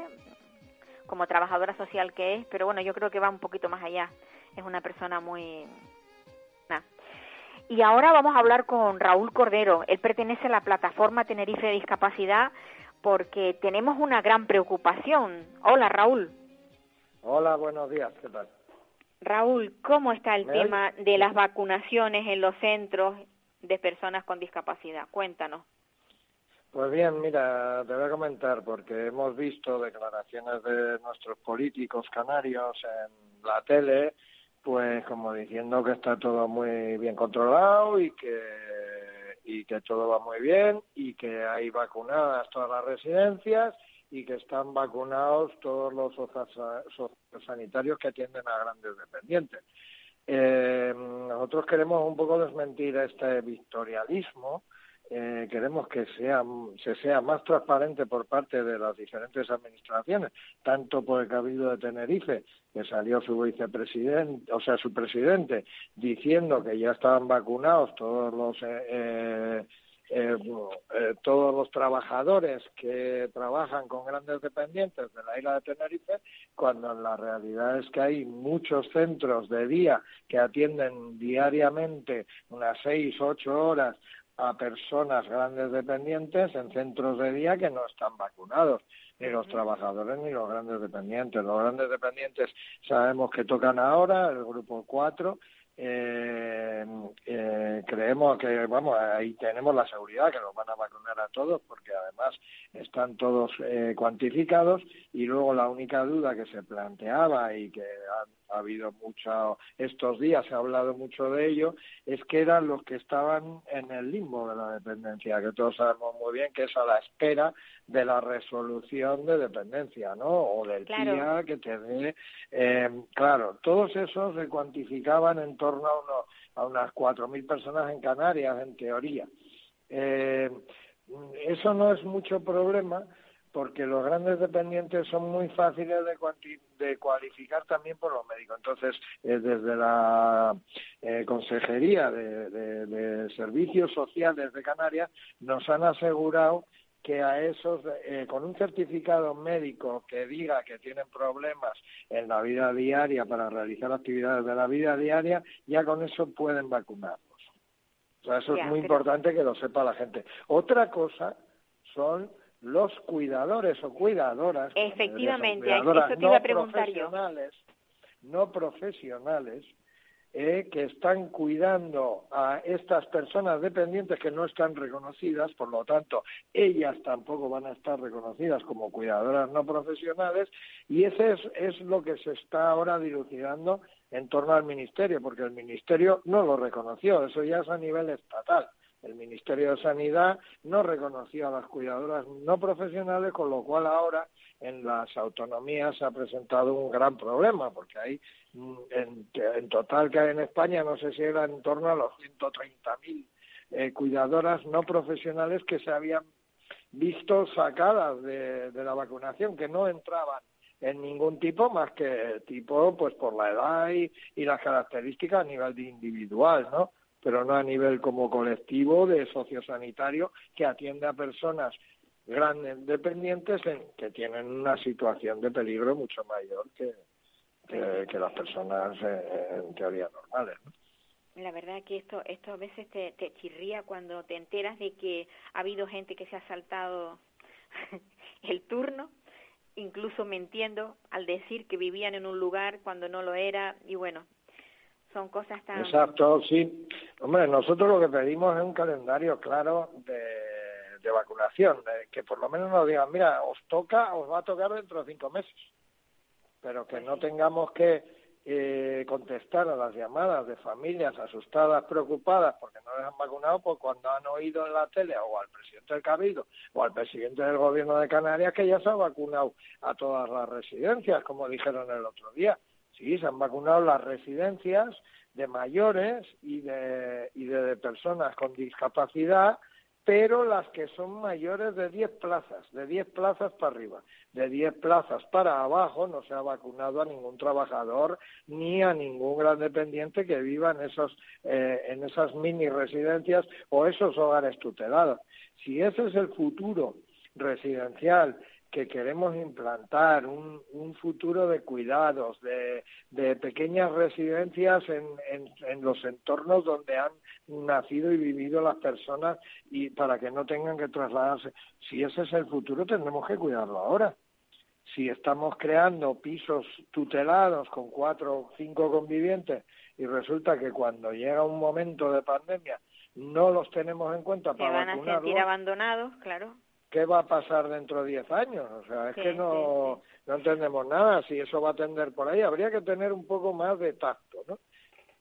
como trabajadora social que es, pero bueno, yo creo que va un poquito más allá. Es una persona muy... Y ahora vamos a hablar con Raúl Cordero. Él pertenece a la plataforma Tenerife de Discapacidad porque tenemos una gran preocupación. Hola, Raúl. Hola, buenos días. ¿Qué tal? Raúl, ¿cómo está el tema de las vacunaciones en los centros de personas con discapacidad? Cuéntanos. Pues bien, mira, te voy a comentar, porque hemos visto declaraciones de nuestros políticos canarios en la tele, pues como diciendo que está todo muy bien controlado y que y que todo va muy bien y que hay vacunadas todas las residencias y que están vacunados todos los sanitarios que atienden a grandes dependientes. Eh, nosotros queremos un poco desmentir este victorialismo eh, queremos que sea, se sea más transparente por parte de las diferentes administraciones, tanto por el Cabildo de Tenerife, que salió su vicepresidente, o sea, su presidente, diciendo que ya estaban vacunados todos los eh, eh, todos los trabajadores que trabajan con grandes dependientes de la isla de Tenerife, cuando la realidad es que hay muchos centros de día que atienden diariamente unas seis, ocho horas a personas grandes dependientes en centros de día que no están vacunados, ni los trabajadores ni los grandes dependientes. Los grandes dependientes sabemos que tocan ahora, el grupo 4, eh, eh, creemos que vamos ahí tenemos la seguridad que nos van a vacunar todos porque además están todos eh, cuantificados y luego la única duda que se planteaba y que ha, ha, habido mucho estos días se ha hablado mucho de ello es que eran los que estaban en el limbo de la dependencia que todos sabemos muy bien que es a la espera de la resolución de dependencia, ¿no? O del Claro. que te dé. Eh, claro, todos esos se cuantificaban en torno a, uno, a unas 4.000 personas en Canarias, en teoría. Eh, eso no es mucho problema porque los grandes dependientes son muy fáciles de, cuanti- de cualificar también por los médicos. Entonces, eh, desde la eh, Consejería de, Servicios Sociales de Canarias nos han asegurado que a esos, eh, con un certificado médico que diga que tienen problemas en la vida diaria para realizar actividades de la vida diaria, ya con eso pueden vacunarlos. O sea, eso Ya, es muy pero- importante que lo sepa la gente. Otra cosa son los cuidadores o cuidadoras. Efectivamente, cuidadoras eso te iba a no preguntar yo. profesionales, No profesionales eh, que están cuidando a estas personas dependientes que no están reconocidas, por lo tanto, ellas tampoco van a estar reconocidas como cuidadoras no profesionales, y ese es, es lo que se está ahora dilucidando en torno al Ministerio, porque el Ministerio no lo reconoció, eso ya es a nivel estatal. El Ministerio de Sanidad no reconoció a las cuidadoras no profesionales, con lo cual ahora en las autonomías se ha presentado un gran problema, porque hay mm, en, en total que hay en España, no sé si era en torno a los 130.000 eh, cuidadoras no profesionales que se habían visto sacadas de, de la vacunación, que no entraban en ningún tipo más que tipo pues por la edad y, las características a nivel de individual, ¿no? Pero no a nivel como colectivo de sociosanitario que atiende a personas grandes dependientes en, que tienen una situación de peligro mucho mayor que, que, las personas eh, en teoría normales. ¿no? La verdad que esto, esto a veces te, te chirría cuando te enteras de que ha habido gente que se ha saltado el turno, incluso mintiendo al decir que vivían en un lugar cuando no lo era, y bueno, son cosas tan... Exacto, sí. Hombre, nosotros lo que pedimos es un calendario claro de, de vacunación, de que por lo menos nos digan, mira, os toca, os va a tocar dentro de cinco meses, pero que no tengamos que eh, contestar a las llamadas de familias asustadas, preocupadas porque no les han vacunado, pues cuando han oído en la tele o al presidente del Cabildo o al presidente del gobierno de Canarias que ya se ha vacunado a todas las residencias, como dijeron el otro día. Sí, se han vacunado las residencias de mayores y de, y de personas con discapacidad, pero las que son mayores de 10 plazas, de 10 plazas para arriba. De 10 plazas para abajo no se ha vacunado a ningún trabajador ni a ningún gran dependiente que viva en, esos, eh, en esas mini residencias o esos hogares tutelados. Si ese es el futuro residencial que queremos implantar, un, un futuro de cuidados, de, de pequeñas residencias en, en, en, los entornos donde han nacido y vivido las personas y para que no tengan que trasladarse. Si ese es el futuro, tendremos que cuidarlo ahora. Si estamos creando pisos tutelados con cuatro o cinco convivientes y resulta que cuando llega un momento de pandemia no los tenemos en cuenta Se para van a sentir abandonados, claro. ¿Qué va a pasar dentro de 10 años? O sea, es Sí, que no, no entendemos nada. Si eso va a tender por ahí, habría que tener un poco más de tacto, ¿no?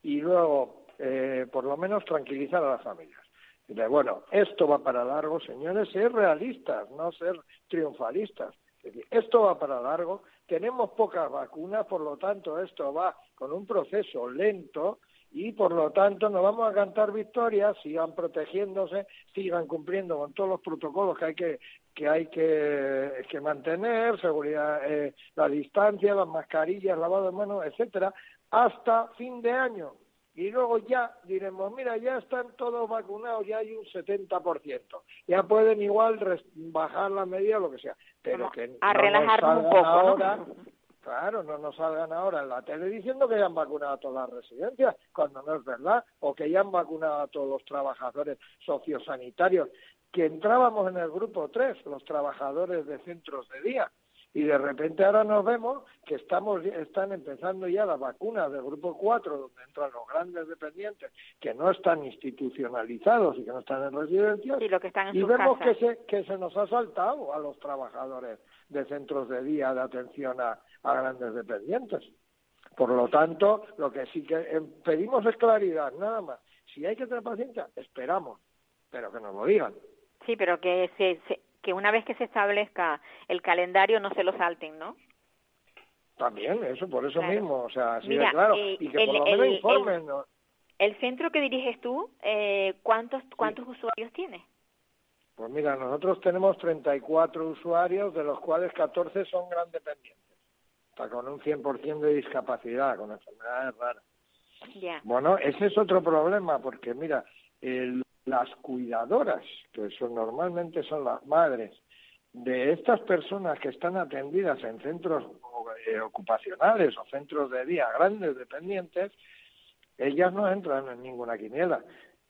Y luego, eh, por lo menos, tranquilizar a las familias. De, bueno, esto va para largo, señores, ser realistas, no ser triunfalistas. Es decir, esto va para largo, tenemos pocas vacunas, por lo tanto, esto va con un proceso lento y por lo tanto no vamos a cantar victorias, sigan protegiéndose, sigan cumpliendo con todos los protocolos que hay que que hay que, que mantener, seguridad, eh, la distancia, las mascarillas, lavado de manos, etcétera, hasta fin de año. Y luego ya diremos, mira, ya están todos vacunados, ya hay un 70%. Ya pueden igual bajar la medida, lo que sea. Pero Vamos que a no nos relajarnos un poco, ¿no? Claro, no nos salgan ahora en la tele diciendo que ya han vacunado a todas las residencias, cuando no es verdad, o que ya han vacunado a todos los trabajadores sociosanitarios, que entrábamos en el grupo 3, los trabajadores de centros de día, y de repente ahora nos vemos que estamos están empezando ya las vacunas del grupo 4, donde entran los grandes dependientes que no están institucionalizados y que no están en residencias, Y lo que están en y vemos casas. que se, que se nos ha saltado a los trabajadores de centros de día de atención a, a grandes dependientes. Por lo tanto, lo que sí que eh, pedimos es claridad, nada más. Si hay que tener paciencia, esperamos, pero que nos lo digan. Sí, pero que se, se- que una vez que se establezca el calendario no se lo salten, ¿no? También, eso, por eso mismo, o sea, así Mira, de claro. eh, y que el- por lo el- menos el- informen, ¿no? El centro que diriges tú, eh, ¿cuántos cuántos usuarios tiene? Pues mira, nosotros tenemos 34 usuarios, de los cuales 14 son gran dependientes. Con un 100% de discapacidad, con enfermedades raras. Bueno, ese es otro problema, porque mira, el- las cuidadoras, que son normalmente son las madres, de estas personas que están atendidas en centros eh, ocupacionales o centros de día grandes dependientes, ellas no entran en ninguna quiniela.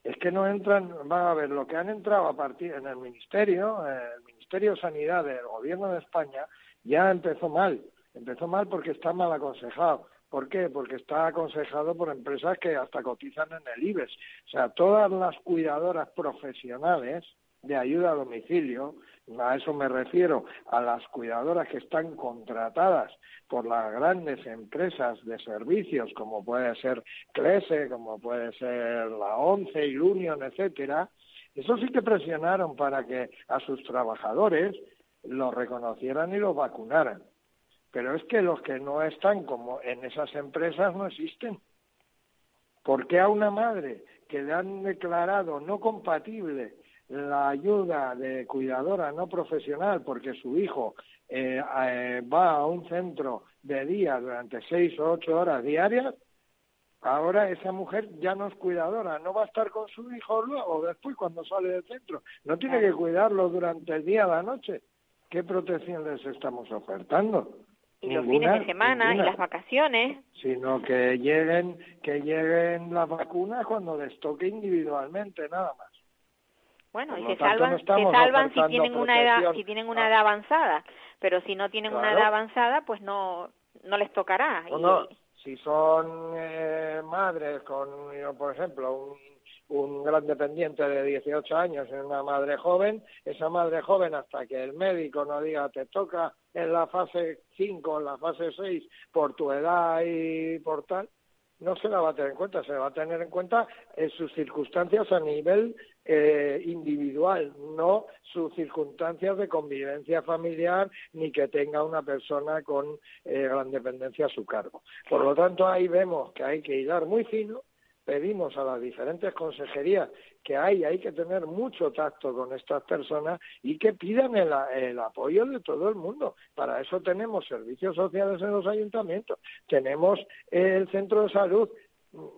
Es que no entran, van a ver, lo que han entrado a partir en el Ministerio, eh, el Ministerio de Sanidad del Gobierno de España, ya empezó mal. Empezó mal porque está mal aconsejado. ¿Por qué? Porque está aconsejado por empresas que hasta cotizan en el IBEX. O sea, todas las cuidadoras profesionales de ayuda a domicilio, a eso me refiero, a las cuidadoras que están contratadas por las grandes empresas de servicios, como puede ser CLESE, como puede ser la ONCE, Ilunion, etcétera, eso sí que presionaron para que a sus trabajadores los reconocieran y los vacunaran. Pero es que los que no están como en esas empresas no existen. ¿Por qué a una madre que le han declarado no compatible la ayuda de cuidadora no profesional porque su hijo eh, eh, va a un centro de día durante seis o ocho horas diarias, ahora esa mujer ya no es cuidadora, no va a estar con su hijo luego, después cuando sale del centro, no tiene que cuidarlo durante el día o la noche. ¿Qué protección les estamos ofertando? Y los fines de semana y ninguna. las vacaciones. sino que lleguen que lleguen las vacunas cuando les toque individualmente nada más. Bueno, Por y se no salvan, se salvan si tienen una edad, protección. si tienen una edad avanzada, pero si no tienen una edad avanzada, pues no no les tocará. o Y- no. Si son eh, madres con yo, por ejemplo un un gran dependiente de 18 años y una madre joven, esa madre joven hasta que el médico no diga te toca en la fase 5, en la fase 6 por tu edad y por tal, no se la va a tener en cuenta, se va a tener en cuenta en sus circunstancias a nivel eh, individual, no sus circunstancias de convivencia familiar ni que tenga una persona con eh, gran dependencia a su cargo. Por lo tanto, ahí vemos que hay que hilar muy fino, pedimos a las diferentes consejerías que hay, hay que tener mucho tacto con estas personas y que pidan el, el apoyo de todo el mundo. Para eso tenemos servicios sociales en los ayuntamientos, tenemos el centro de salud,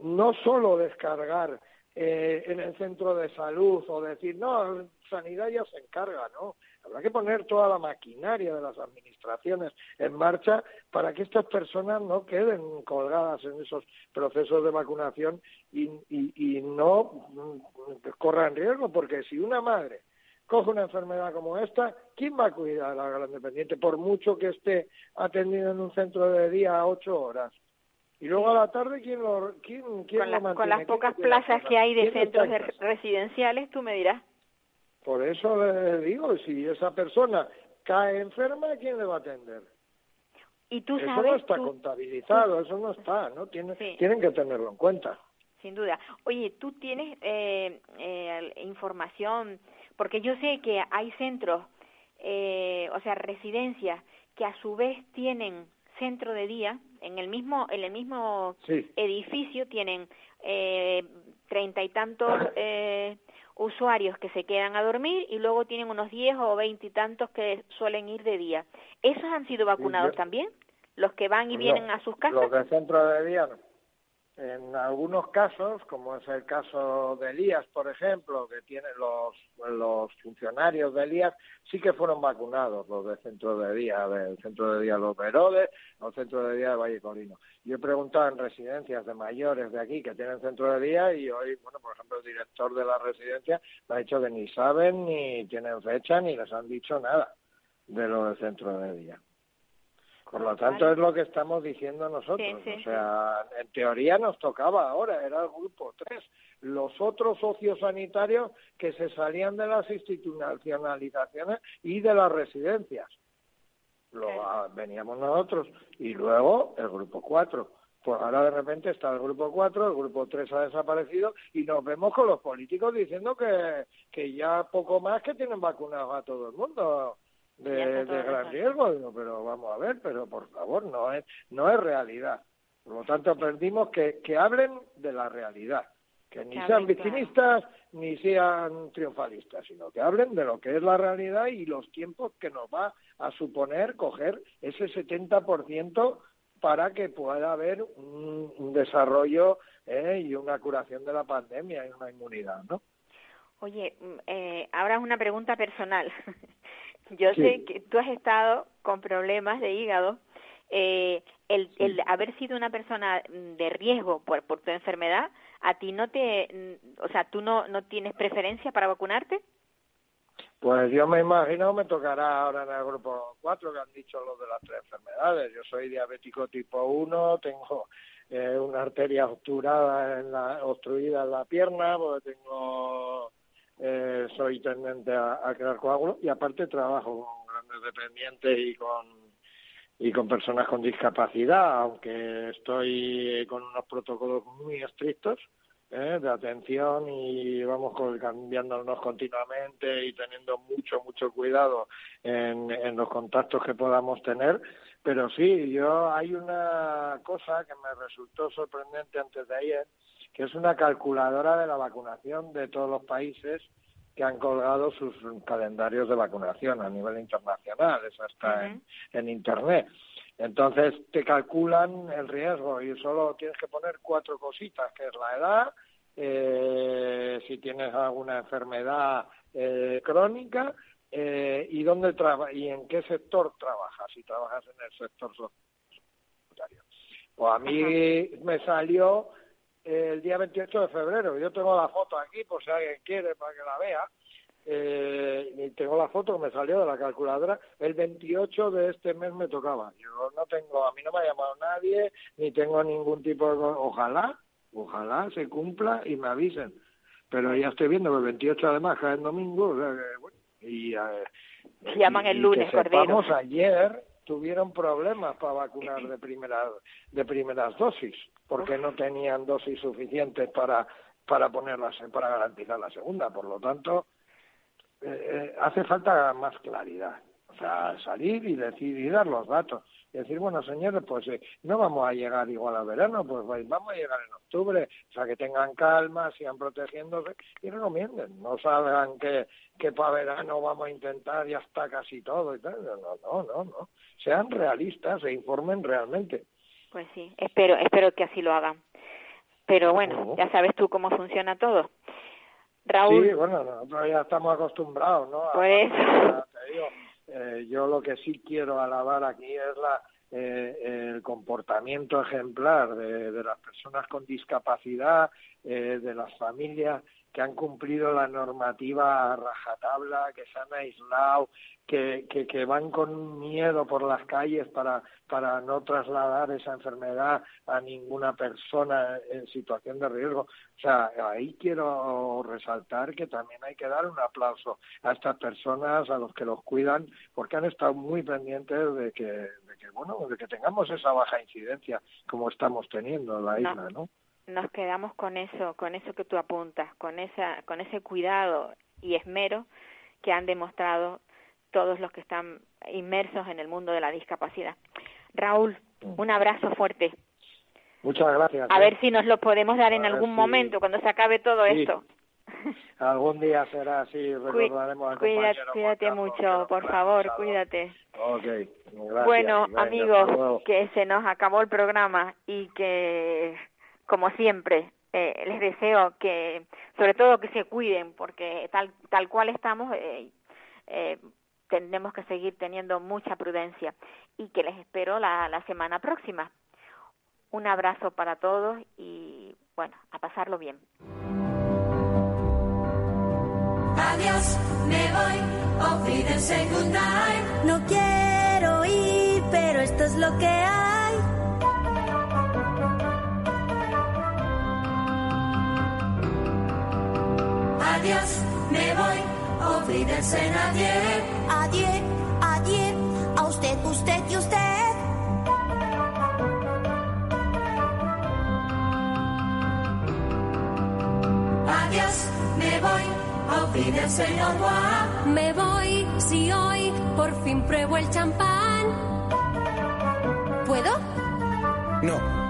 no solo descargar eh, en el centro de salud o decir, no, sanidad ya se encarga, no. Habrá que poner toda la maquinaria de las administraciones en marcha para que estas personas no queden colgadas en esos procesos de vacunación y, y, y no mm, corran riesgo, porque si una madre coge una enfermedad como esta, ¿quién va a cuidar a la gran dependiente? Por mucho que esté atendido en un centro de día a ocho horas. Y luego a la tarde, ¿quién lo, quién, quién con, lo la- mantiene? con las ¿Quién pocas plazas que hay de ¿Quién está centros residenciales, tú me dirás. Por eso le digo, si esa persona cae enferma, ¿quién le va a atender? Y tú eso sabes, no está tú- contabilizado, eso no está, ¿no? Tiene- Sí. Tienen que tenerlo en cuenta. Sin duda. Oye, tú tienes eh, eh, información, porque yo sé que hay centros, eh, o sea, residencias, que a su vez tienen centro de día, en el mismo, en el mismo Sí. edificio tienen eh, treinta y tantos eh, usuarios que se quedan a dormir y luego tienen unos diez o veinte y tantos que suelen ir de día. ¿Esos han sido vacunados yo- también? ¿Los que van y vienen a sus casas? Los de centro de día no. En algunos casos, como es el caso de Elías, por ejemplo, que tienen los, los funcionarios de Elías, sí que fueron vacunados los de centro de día, del centro de día Los Verodes, o centro de día de Valle Colino. Yo he preguntado en residencias de mayores de aquí que tienen centro de día y hoy, bueno, por ejemplo, el director de la residencia me ha dicho que ni saben, ni tienen fecha, ni les han dicho nada de lo del centro de día. Por lo tanto, Vale. es lo que estamos diciendo nosotros. Sí, sí, o sea, en teoría nos tocaba ahora, era el grupo 3. Los otros sociosanitarios que se salían de las institucionalizaciones y de las residencias. Luego Claro. ah, veníamos nosotros y luego el grupo 4. Pues ahora de repente está el grupo 4, el grupo 3 ha desaparecido y nos vemos con los políticos diciendo que, que ya poco más que tienen vacunados a todo el mundo de, de gran riesgo. pero vamos a ver, pero por favor, no es, no es realidad. Por lo tanto, aprendimos que, que hablen de la realidad, que ni sean victimistas ni sean triunfalistas, sino que hablen de lo que es la realidad y los tiempos que nos va a suponer coger ese 70% para que pueda haber un, desarrollo eh, y una curación de la pandemia y una inmunidad, ¿no? Oye, mm, eh, ahora una pregunta personal. Yo sé que tú has estado con problemas de hígado. Eh, el, el haber sido una persona de riesgo por, por tu enfermedad, ¿a ti no te, o sea, tú no, no tienes preferencia para vacunarte? Pues yo me imagino me tocará ahora en el grupo 4 que han dicho los de las tres enfermedades. Yo soy diabético tipo 1, tengo eh, una arteria obturada en la, obstruida en la pierna, porque tengo eh, soy tendente a, crear coágulos y aparte trabajo con grandes dependientes y con y con personas con discapacidad, aunque estoy con unos protocolos muy estrictos ¿eh? de atención y vamos cambiándonos continuamente y teniendo mucho, mucho cuidado en, en los contactos que podamos tener. Pero sí, yo hay una cosa que me resultó sorprendente antes de ayer, que es una calculadora de la vacunación de todos los países que han colgado sus calendarios de vacunación a nivel internacional, eso está en, en Internet. Entonces te calculan el riesgo y solo tienes que poner cuatro cositas, que es la edad, eh, si tienes alguna enfermedad eh, crónica eh, y dónde traba y en qué sector trabajas. Si trabajas en el sector sanitario. Pues a mí me salió el día 28 de febrero. Yo tengo la foto aquí por si alguien quiere para que la vea eh, tengo la foto que me salió de la calculadora, el 28 de este mes me tocaba. Yo no tengo, a mí no me ha llamado nadie, ni tengo ningún tipo de... Ojalá, ojalá se cumpla y me avisen. Pero ya estoy viendo que el 28 además cae el domingo, y... Eh, llaman el lunes, Vamos ayer tuvieron problemas para vacunar de primeras de primeras dosis porque no tenían dosis suficientes para para ponerlas para garantizar la segunda por lo tanto eh, hace falta más claridad. O sea, salir y decir y dar los datos. Y decir, bueno, señores, pues eh, no vamos a llegar igual a verano, pues vamos a llegar en octubre. O sea, que tengan calma, sigan protegiéndose y recomienden. No salgan que, que para verano vamos a intentar ya está casi todo y tal. No, no, no, no. Sean realistas e informen realmente. Pues sí, espero, espero que así lo hagan. Pero bueno, ya sabes tú cómo funciona todo. Raúl. Sí, bueno, nosotros ya estamos acostumbrados, ¿no? Pues. eh, yo lo que sí quiero alabar aquí es la eh, el comportamiento ejemplar de, de, las personas con discapacidad, eh, de las familias que han cumplido la normativa a rajatabla, que se han aislado, que, que, que, van con miedo por las calles para, para no trasladar esa enfermedad a ninguna persona en situación de riesgo. O sea, ahí quiero resaltar que también hay que dar un aplauso a estas personas, a los que los cuidan, porque han estado muy pendientes de que, de que bueno, de que tengamos esa baja incidencia como estamos teniendo en la isla, ¿no? Nos quedamos con eso, con eso que tú apuntas, con esa, con ese cuidado y esmero que han demostrado todos los que están inmersos en el mundo de la discapacidad. Raúl, mm. un abrazo fuerte. Muchas gracias. A ver si nos lo podemos dar en algún momento, cuando se acabe todo esto. Algún día será así, recordaremos Cuídate, cuídate mucho, por favor, cuídate. Okay, Bueno, amigos, que se nos acabó el programa y que como siempre, eh, les deseo que, sobre todo que se cuiden, porque tal, tal cual estamos, eh, eh, tendremos que seguir teniendo mucha prudencia y que les espero la, semana próxima. Un abrazo para todos y, bueno, a pasarlo bien. Adiós, me voy, No quiero ir, pero esto es lo que hay. adiós, me voy, olvídese nadie. Adiós, adiós, a usted, usted y usted. Adiós, me voy, olvídese agua. Me voy, si hoy por fin pruebo el champán. ¿Puedo? No.